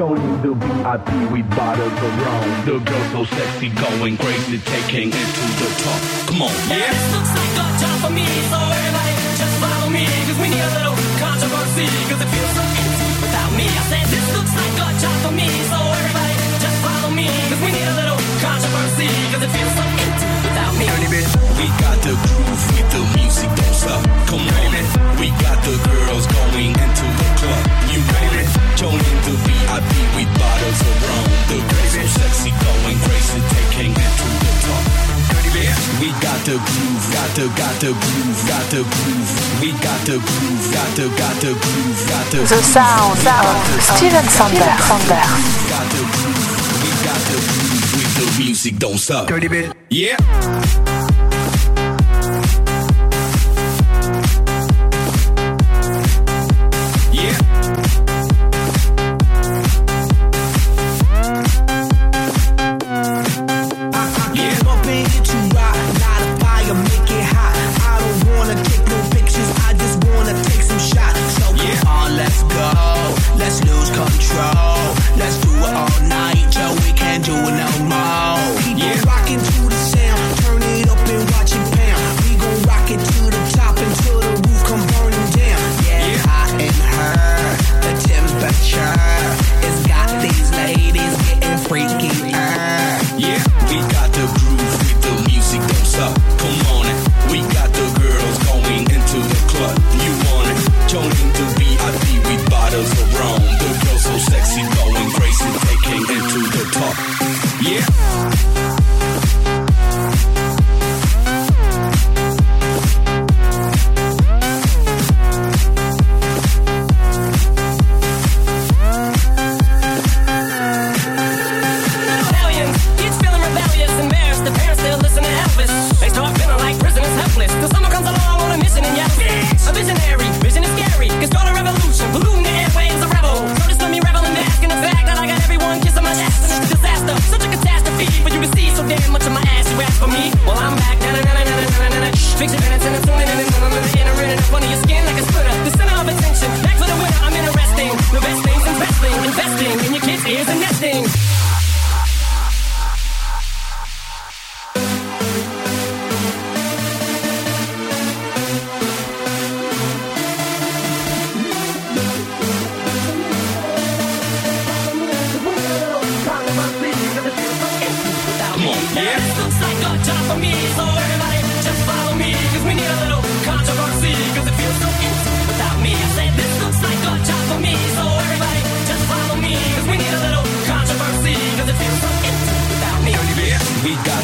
Want the VIP with bottles of rum. The girls so sexy, going crazy, taking it to the top. Come on, Yeah, this looks like a job for me, so everybody just follow me, cause we need a little controversy, cause it feels so empty without me. I said this looks like a job for me, so everybody just follow me, cause we need a little controversy, cause it feels so empty without me. We got the groove with the music, don't stop. Come on, we got the girls going into the club. You ready? Joining the VIP with bottles of rum. The girls so sexy, going crazy, taking it to the top. We got the groove. We got the the, sound of Steven Sanders. Got the groove, we got the groove with the music, don't stop. Dirty bit. Yeah.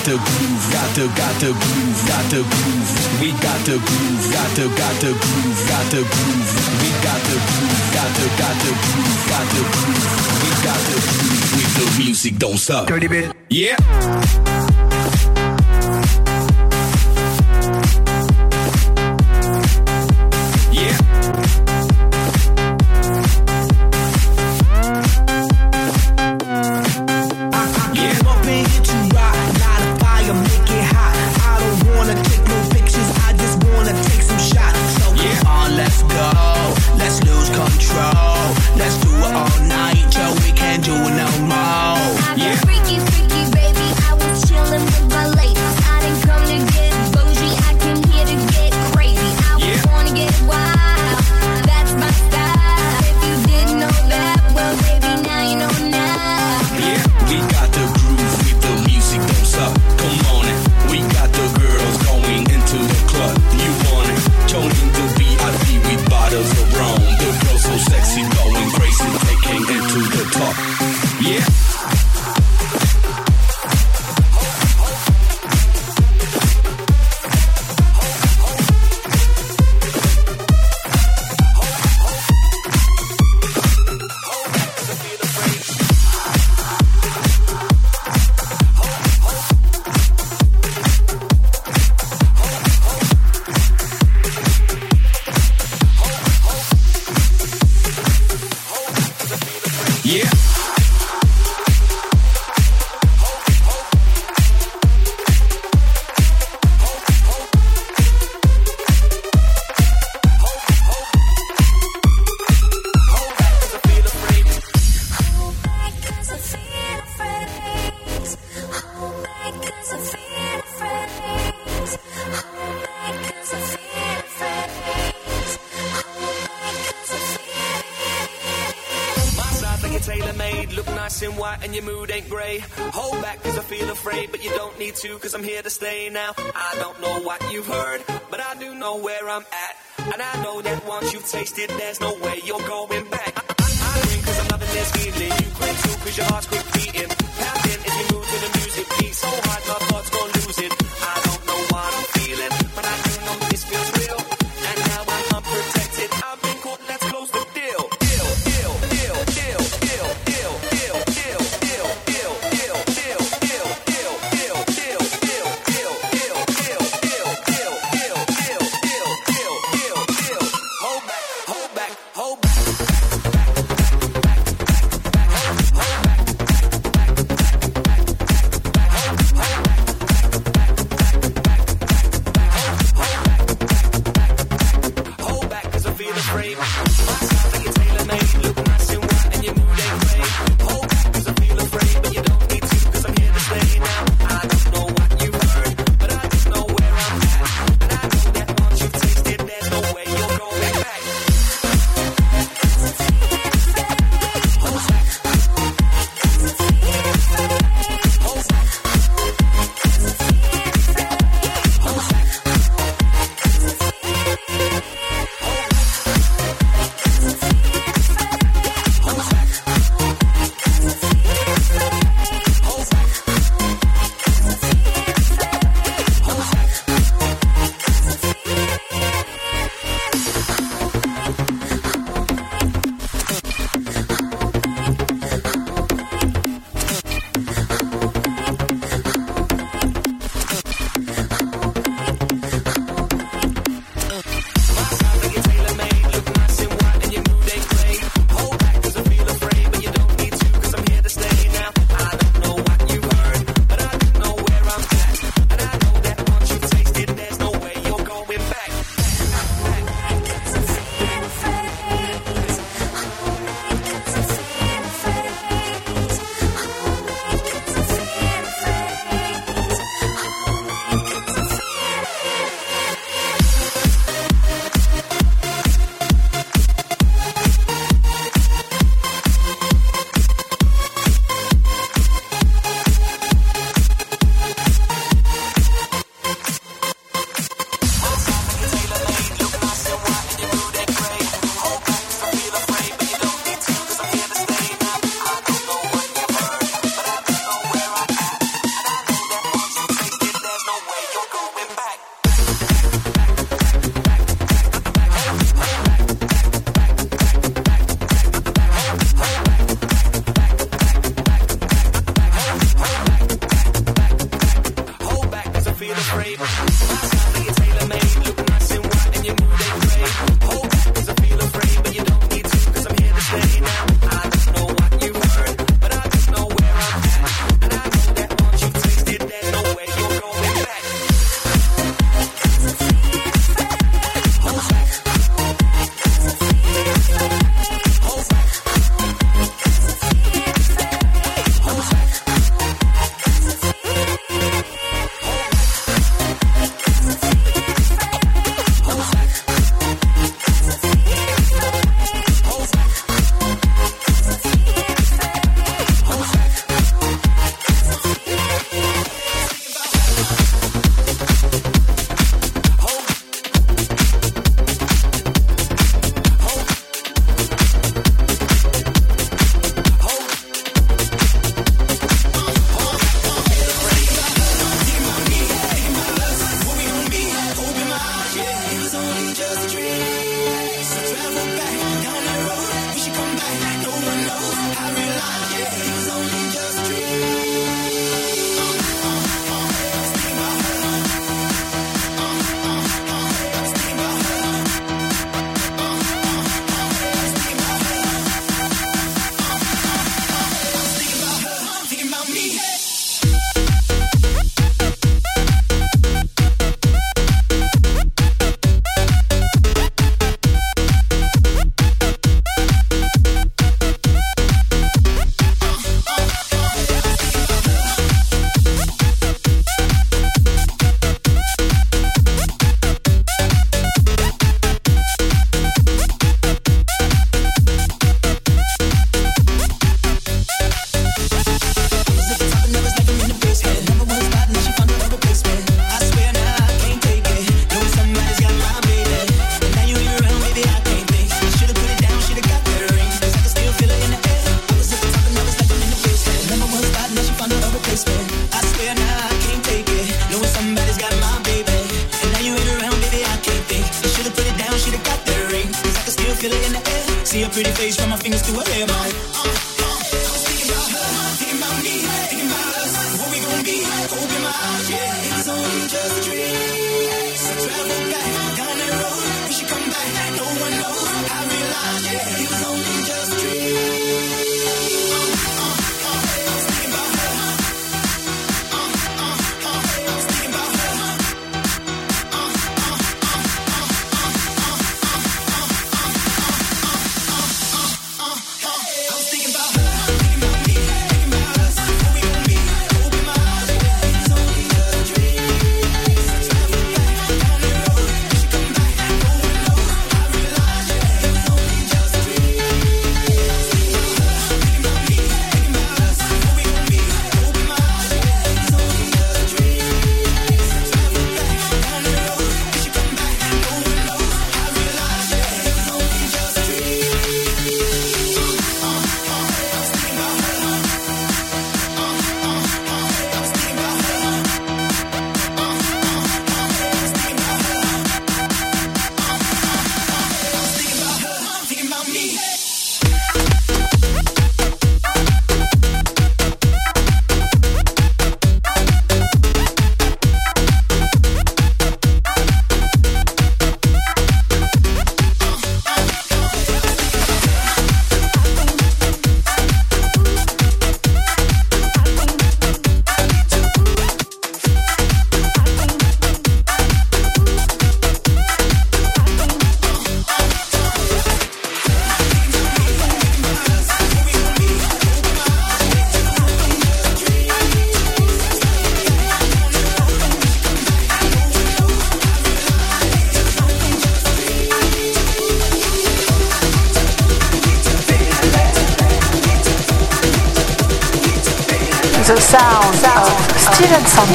The groove, got the, got the groove, got the groove. We got the groove, got the, got the groove, got the groove. We got the groove, got the, got the groove, got the groove. We got the groove with the music, don't stop. Dirty bit. Yeah. too, cause I'm here to stay now. I don't know what you've heard, but I do know where I'm at. And I know that once you've tasted, there's no way you're going back. I, I, I win cause I'm loving this feeling. You quit too cause your heart's quick.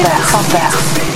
Steven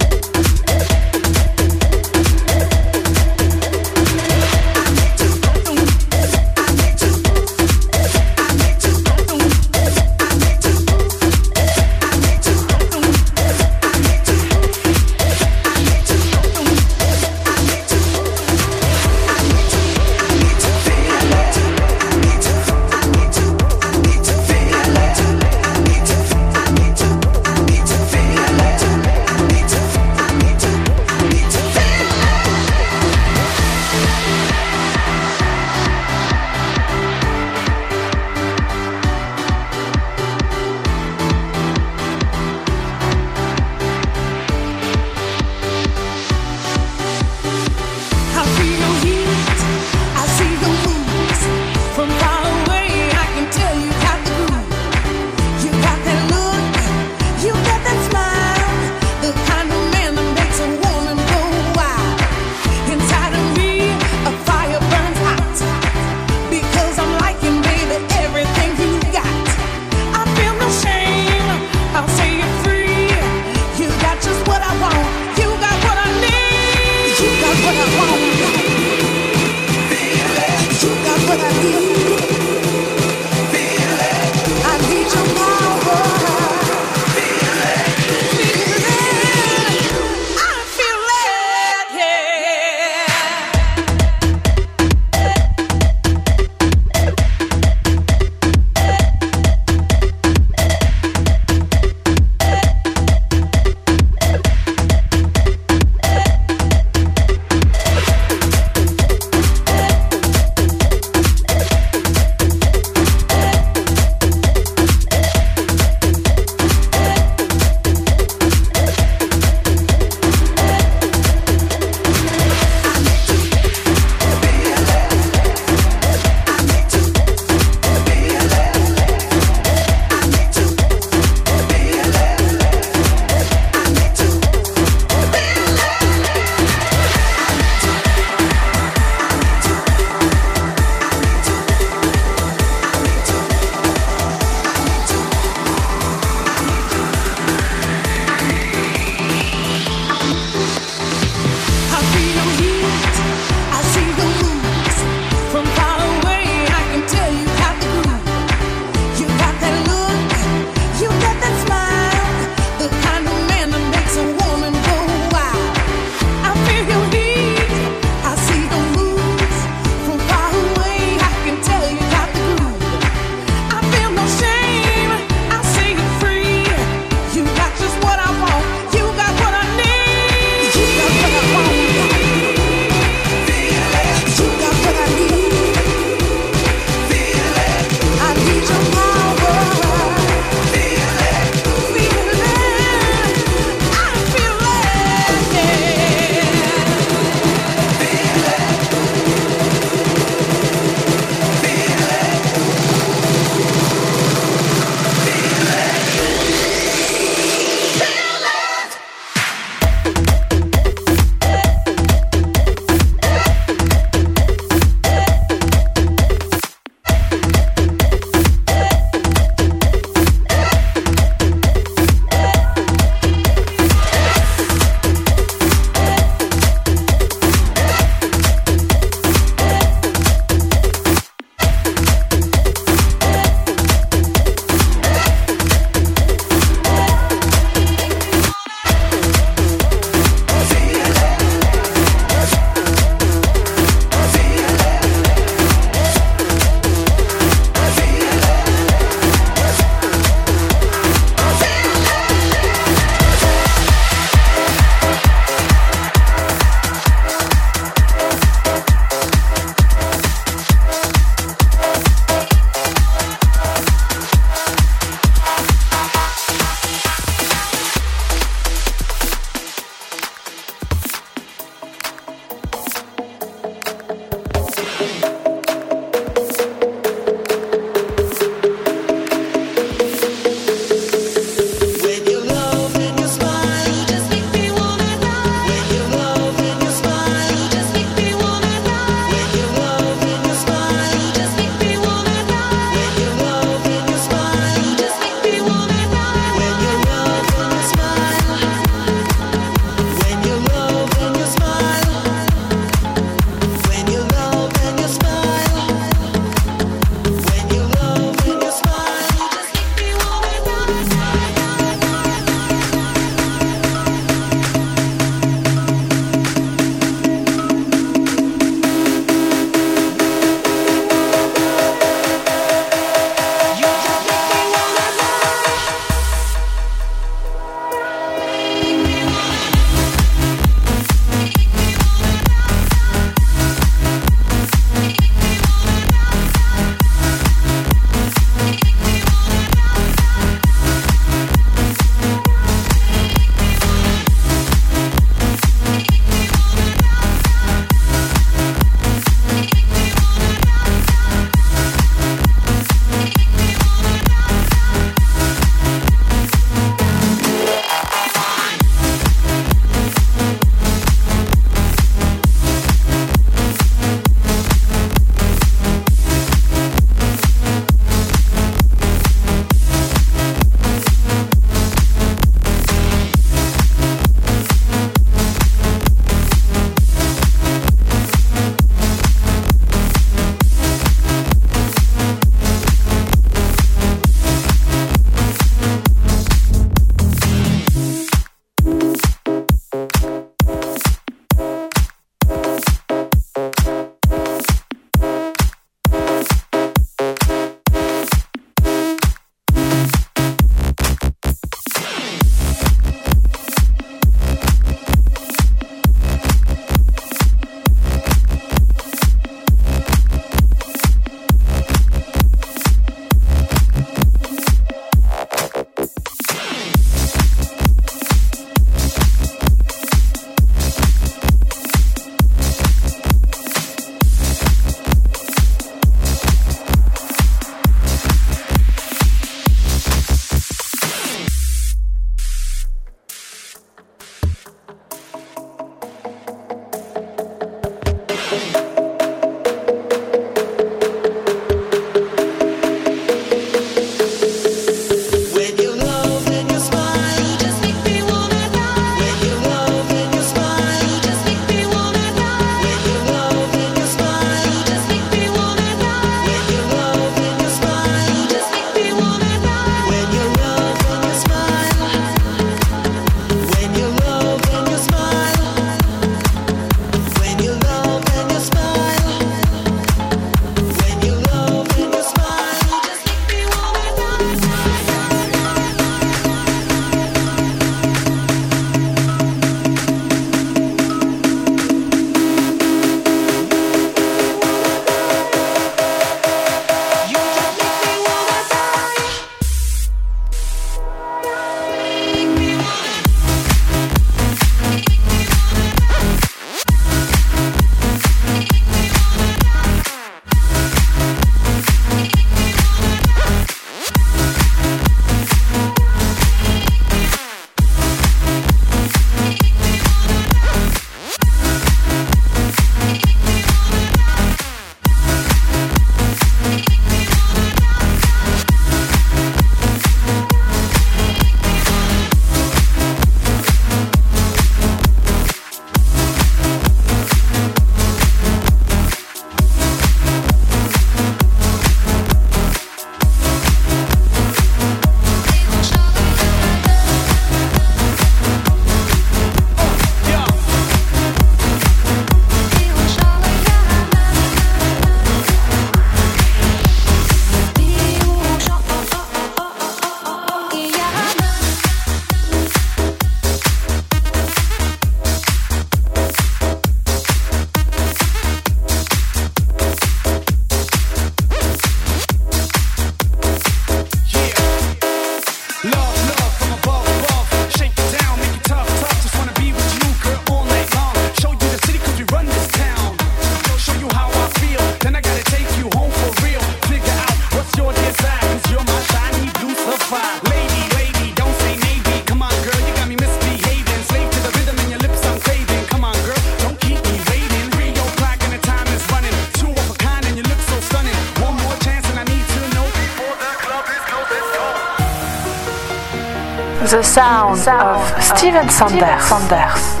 Steven Sanders. Steven Sanders.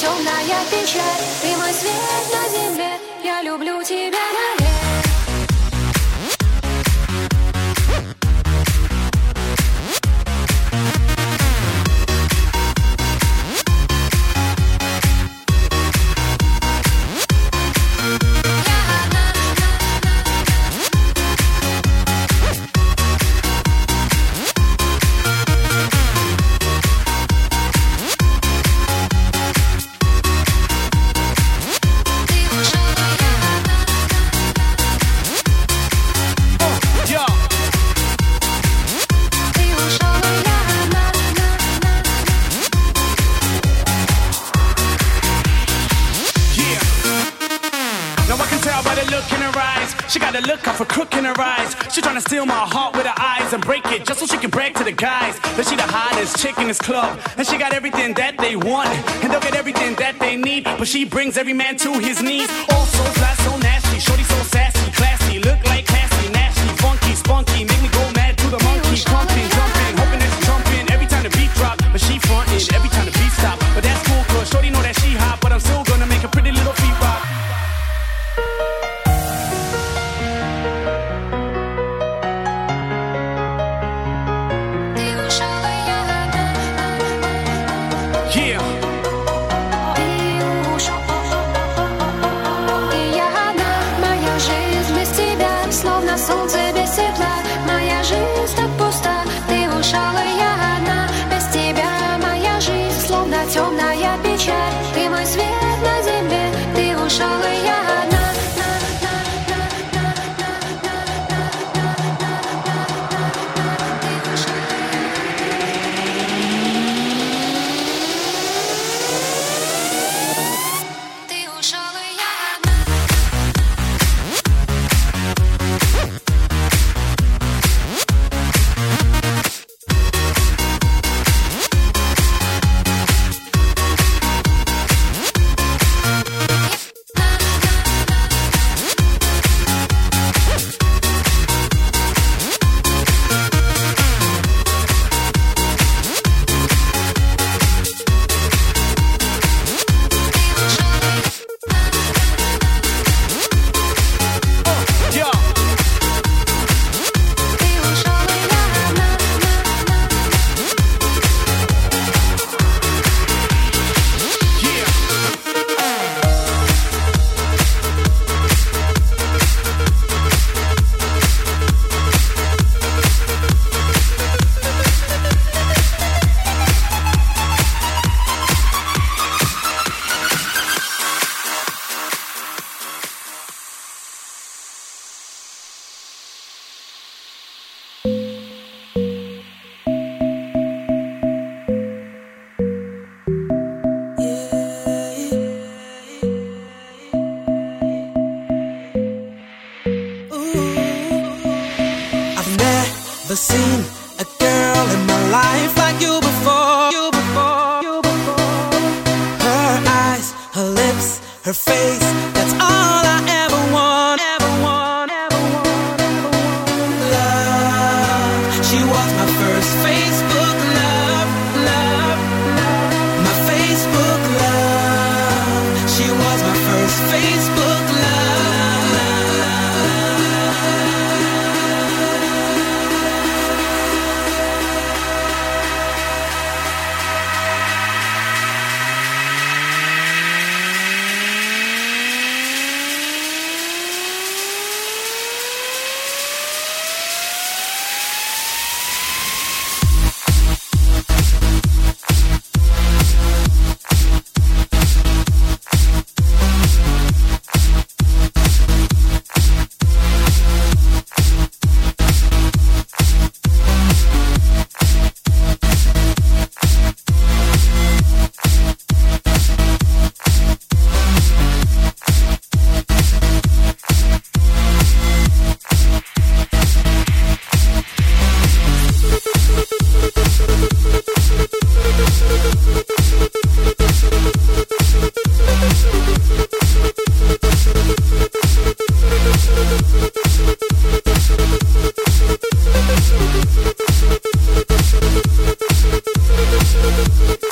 темная печаль. Ты мой свет на земле. Я люблю тебя навек chick in this club, and she got everything that they want, and they'll get everything that they need. But she brings every man to his knees. Also, fly so nasty, shorty so sassy. Thank you.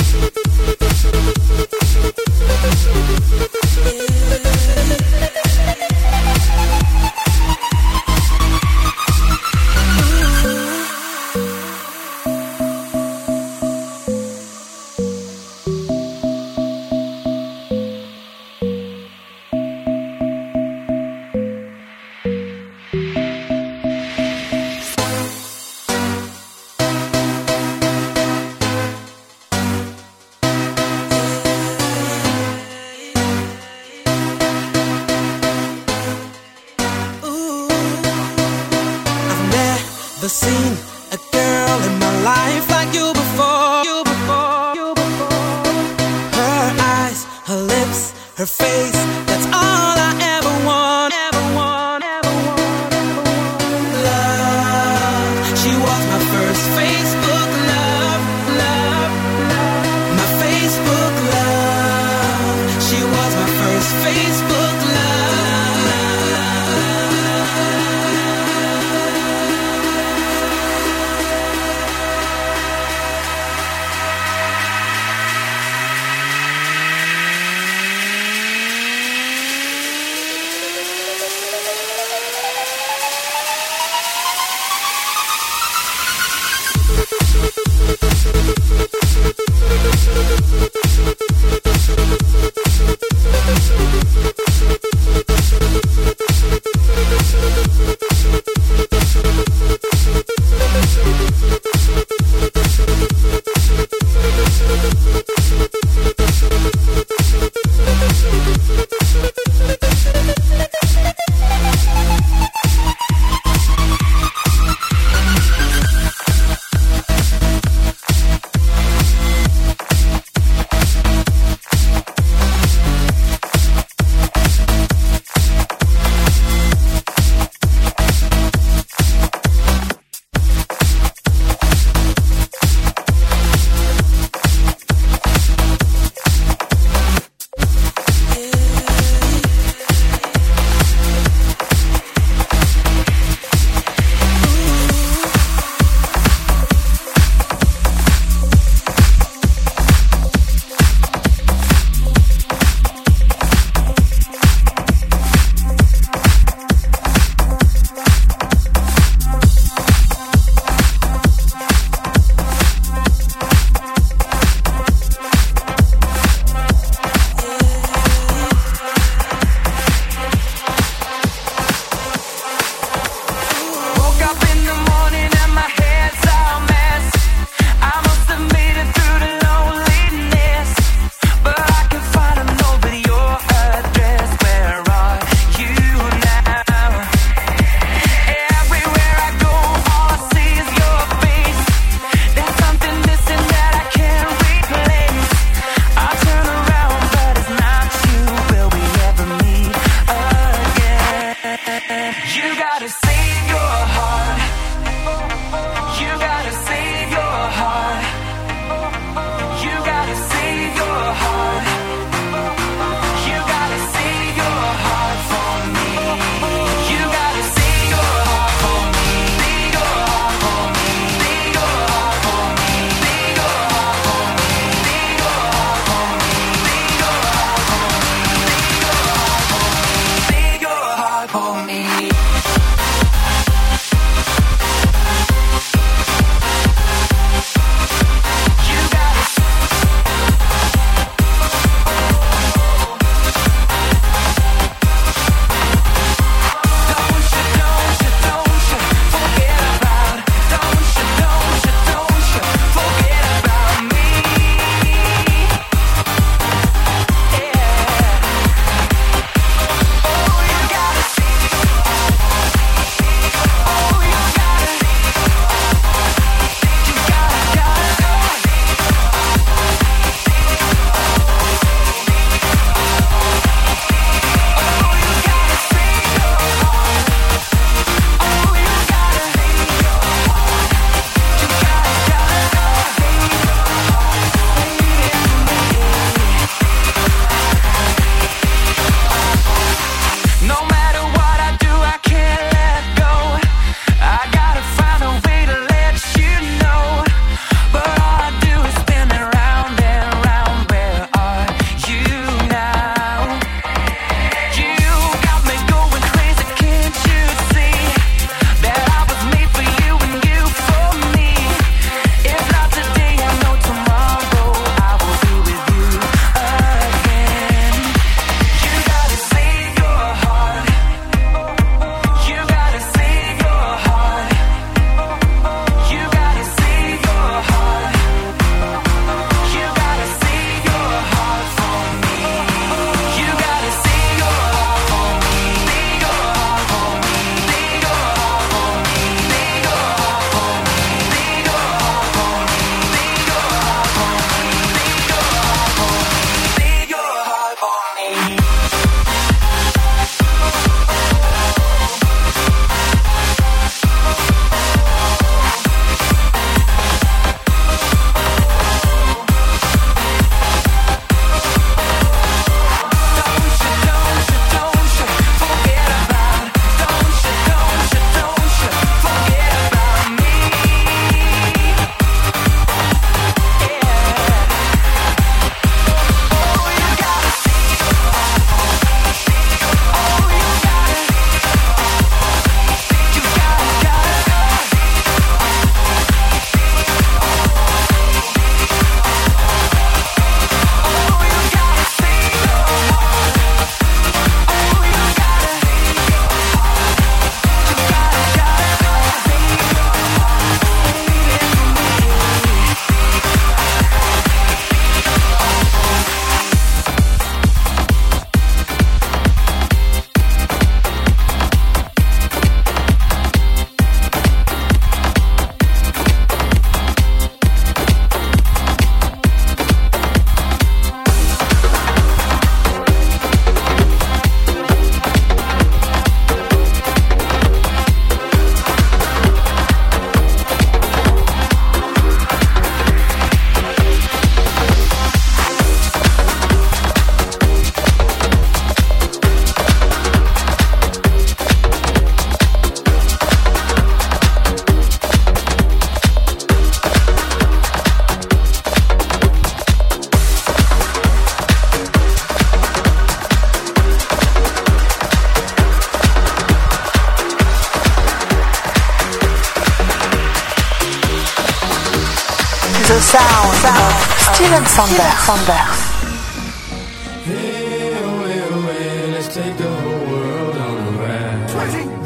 Of Steven Sanders. Sanders.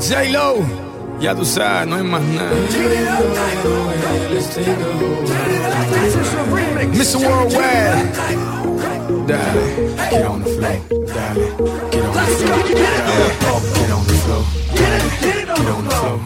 J-Lo, ya tú sabes, no hay más nada. Mr. Worldwide, dale, get on the floor, dale, get on the floor, dale, get on the floor, dale, get on the floor,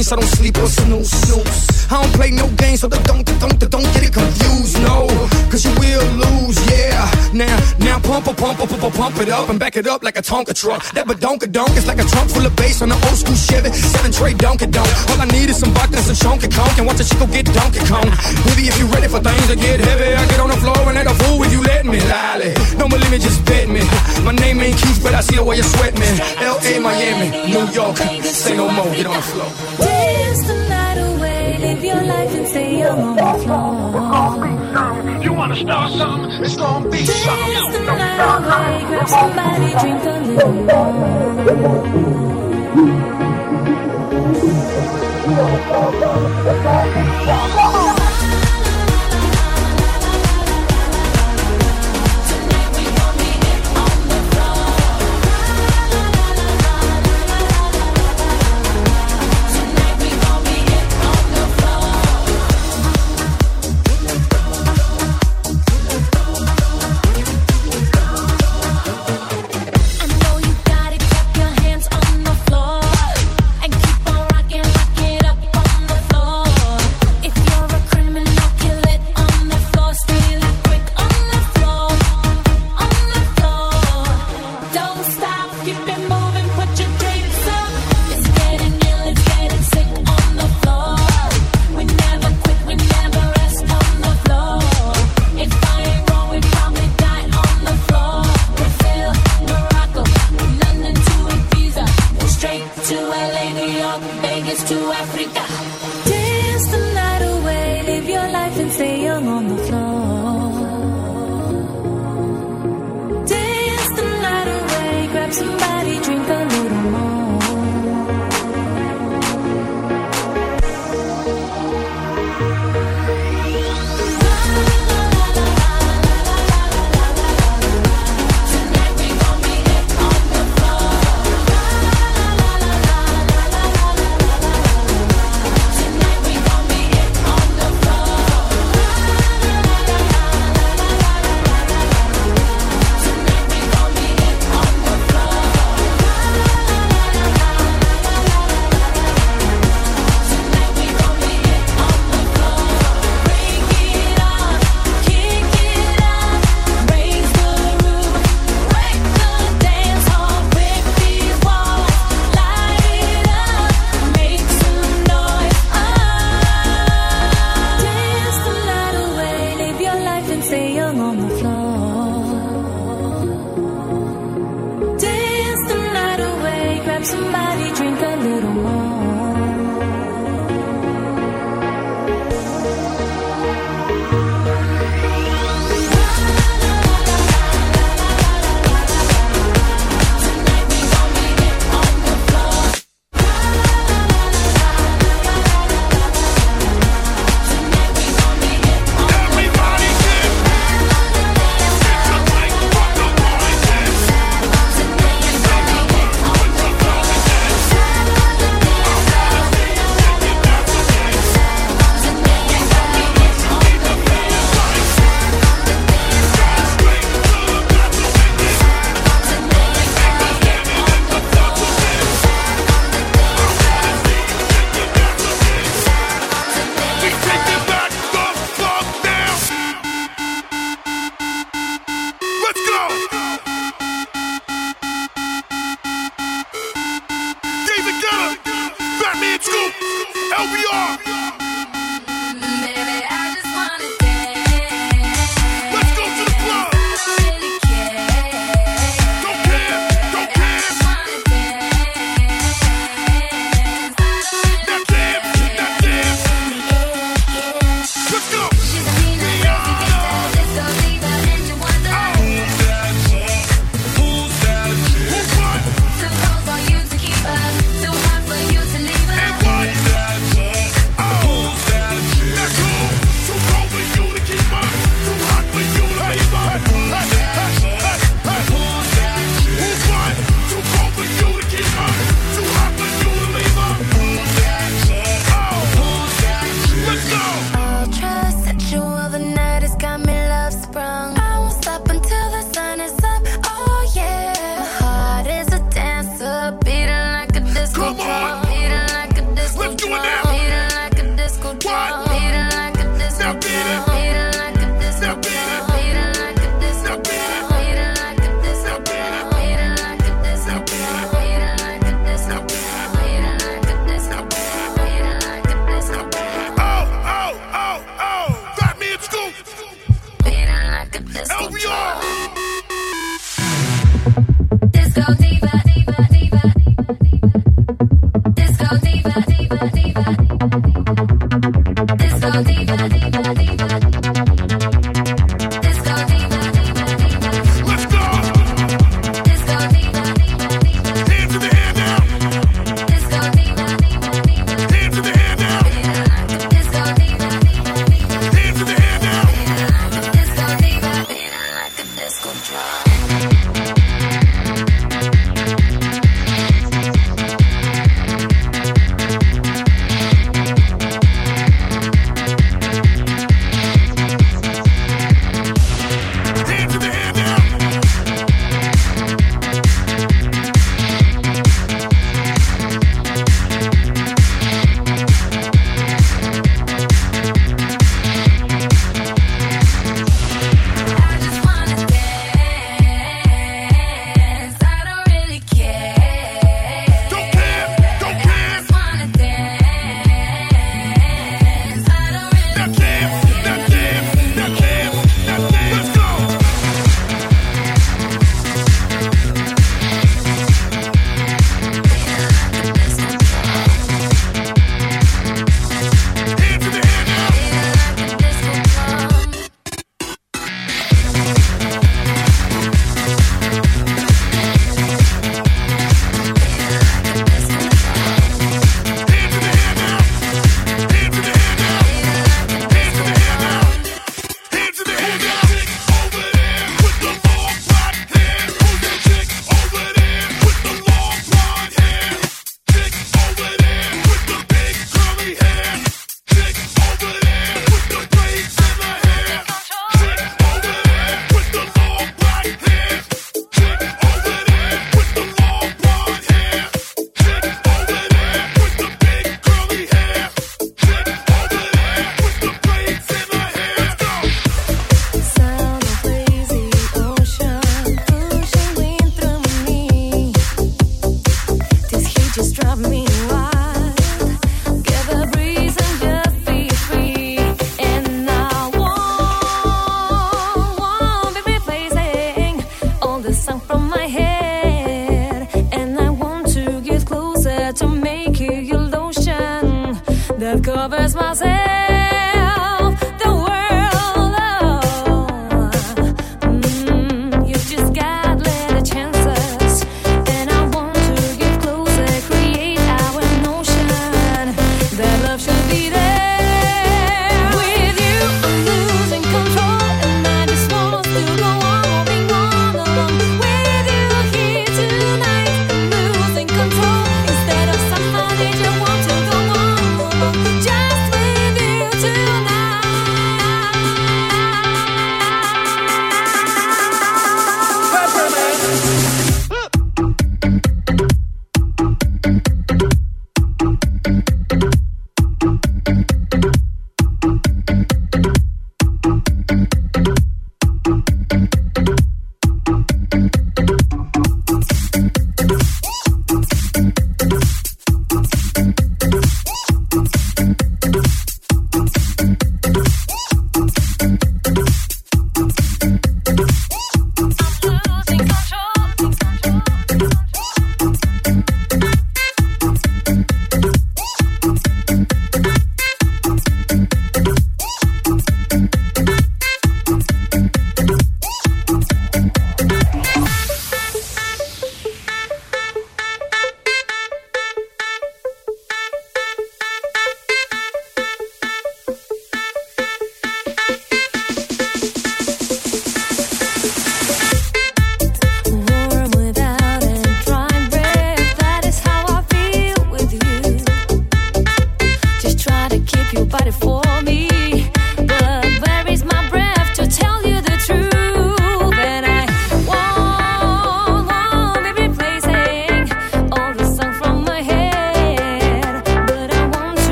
brain, so don't sleep or snooze, snooze. I don't play no games, so don't, don't, don't, don't get it confused, no. Cause you will lose, yeah. Now, now pump, pump, pump, pump, pump, pump it up and back it up like a Tonka truck. That badonka donk is like a trunk full of bass on an old school Chevy. Seven tray donkey donk. All I need is some vodka and some chunky conk and watch a chico get donkey kong. Baby, if you ready for things to get heavy, I get on the floor and act a fool if you let me. Lolly, don't believe me, just bet me. My name ain't Keith, but I see the way you sweat me. L.A., Miami, New York, say no more, get on the floor. Dance the night away, live your life and stay young on the floor. You wanna start something? It's gonna be Dance the night away, grab somebody, drink a little more.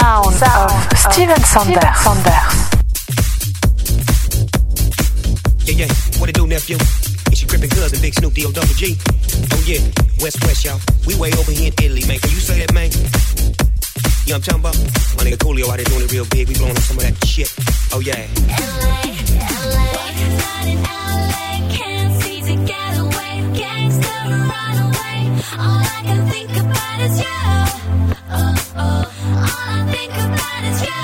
sound, sound of, of Steven Sanders. Steven Sanders. Yeah, yeah, what it do, nephew? It's your gripping cousin, Big Snoop D-O double G. Oh yeah, West West, y'all. We way over here in Italy, man. Can you say that, man? Yeah, I'm talking about? My nigga Coolio out here doing it real big. We blowin' up some of that shit. Oh yeah. LA, LA, LA, can't see to get away. Gangster, run away. All I can think about is you. Oh think about you.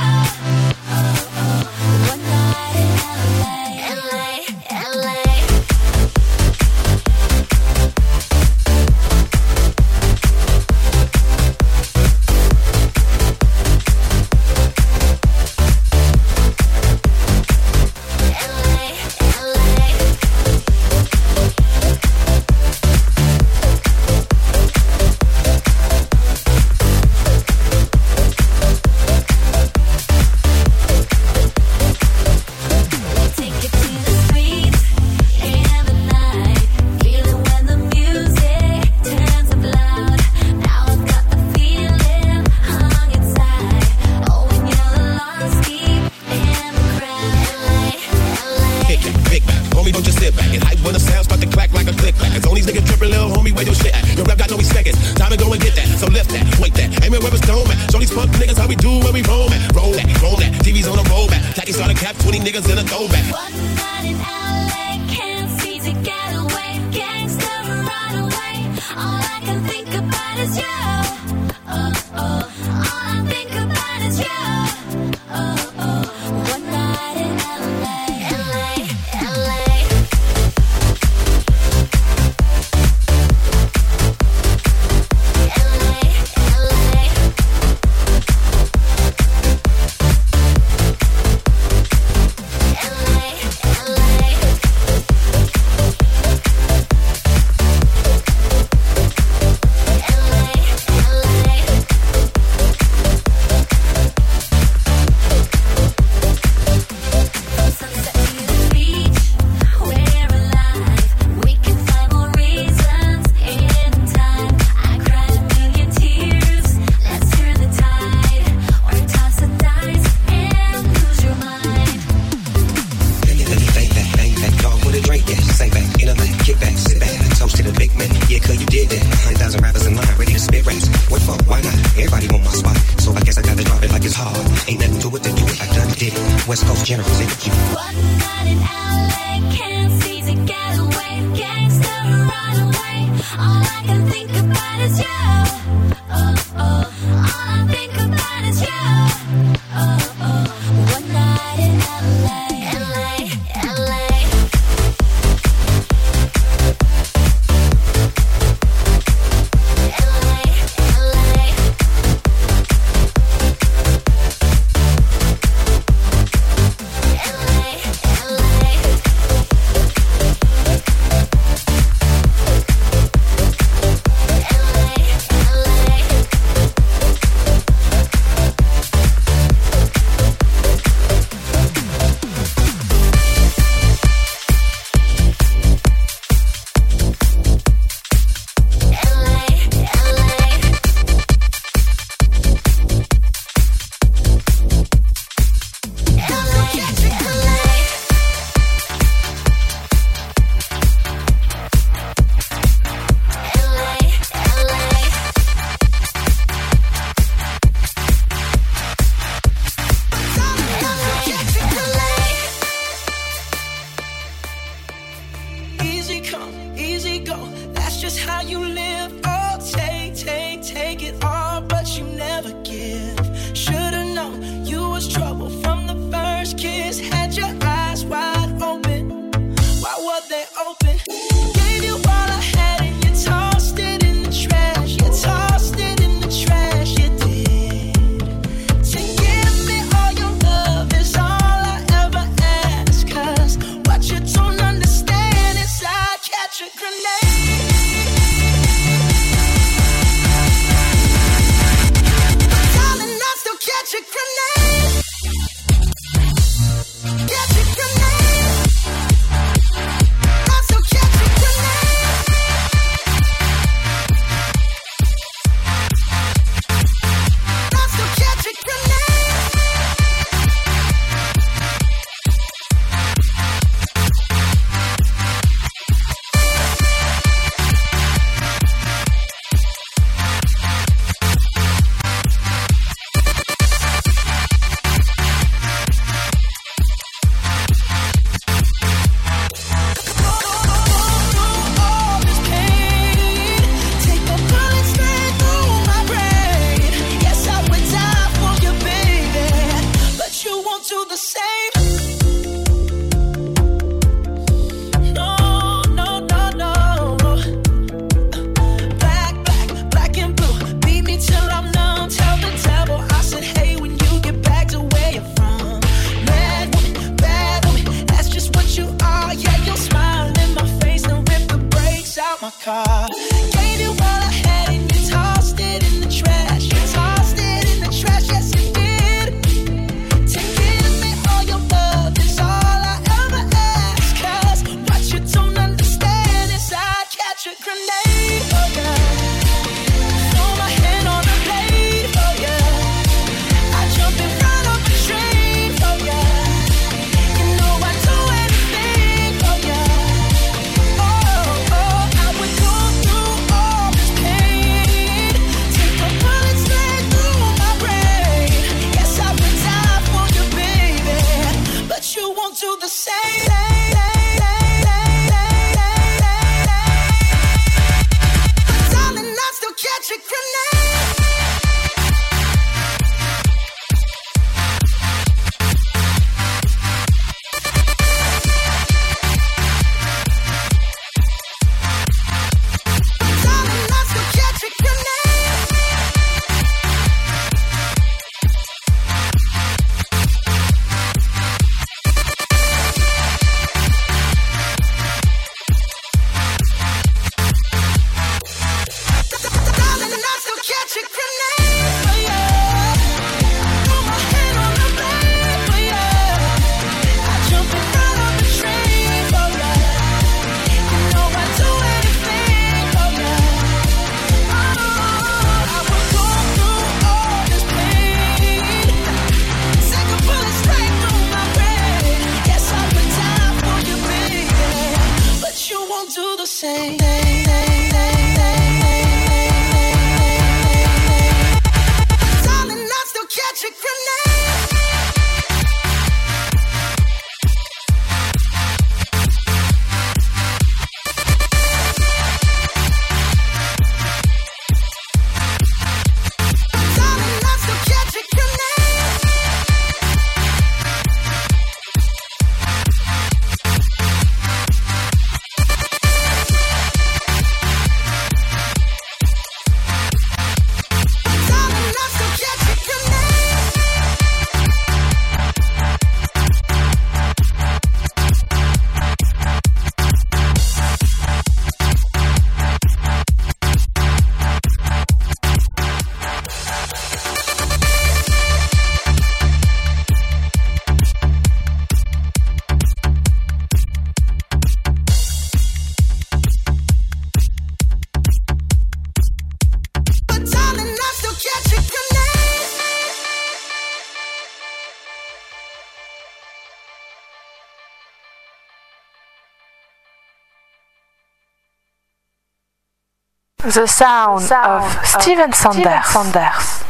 The sound, of Steven Sanders.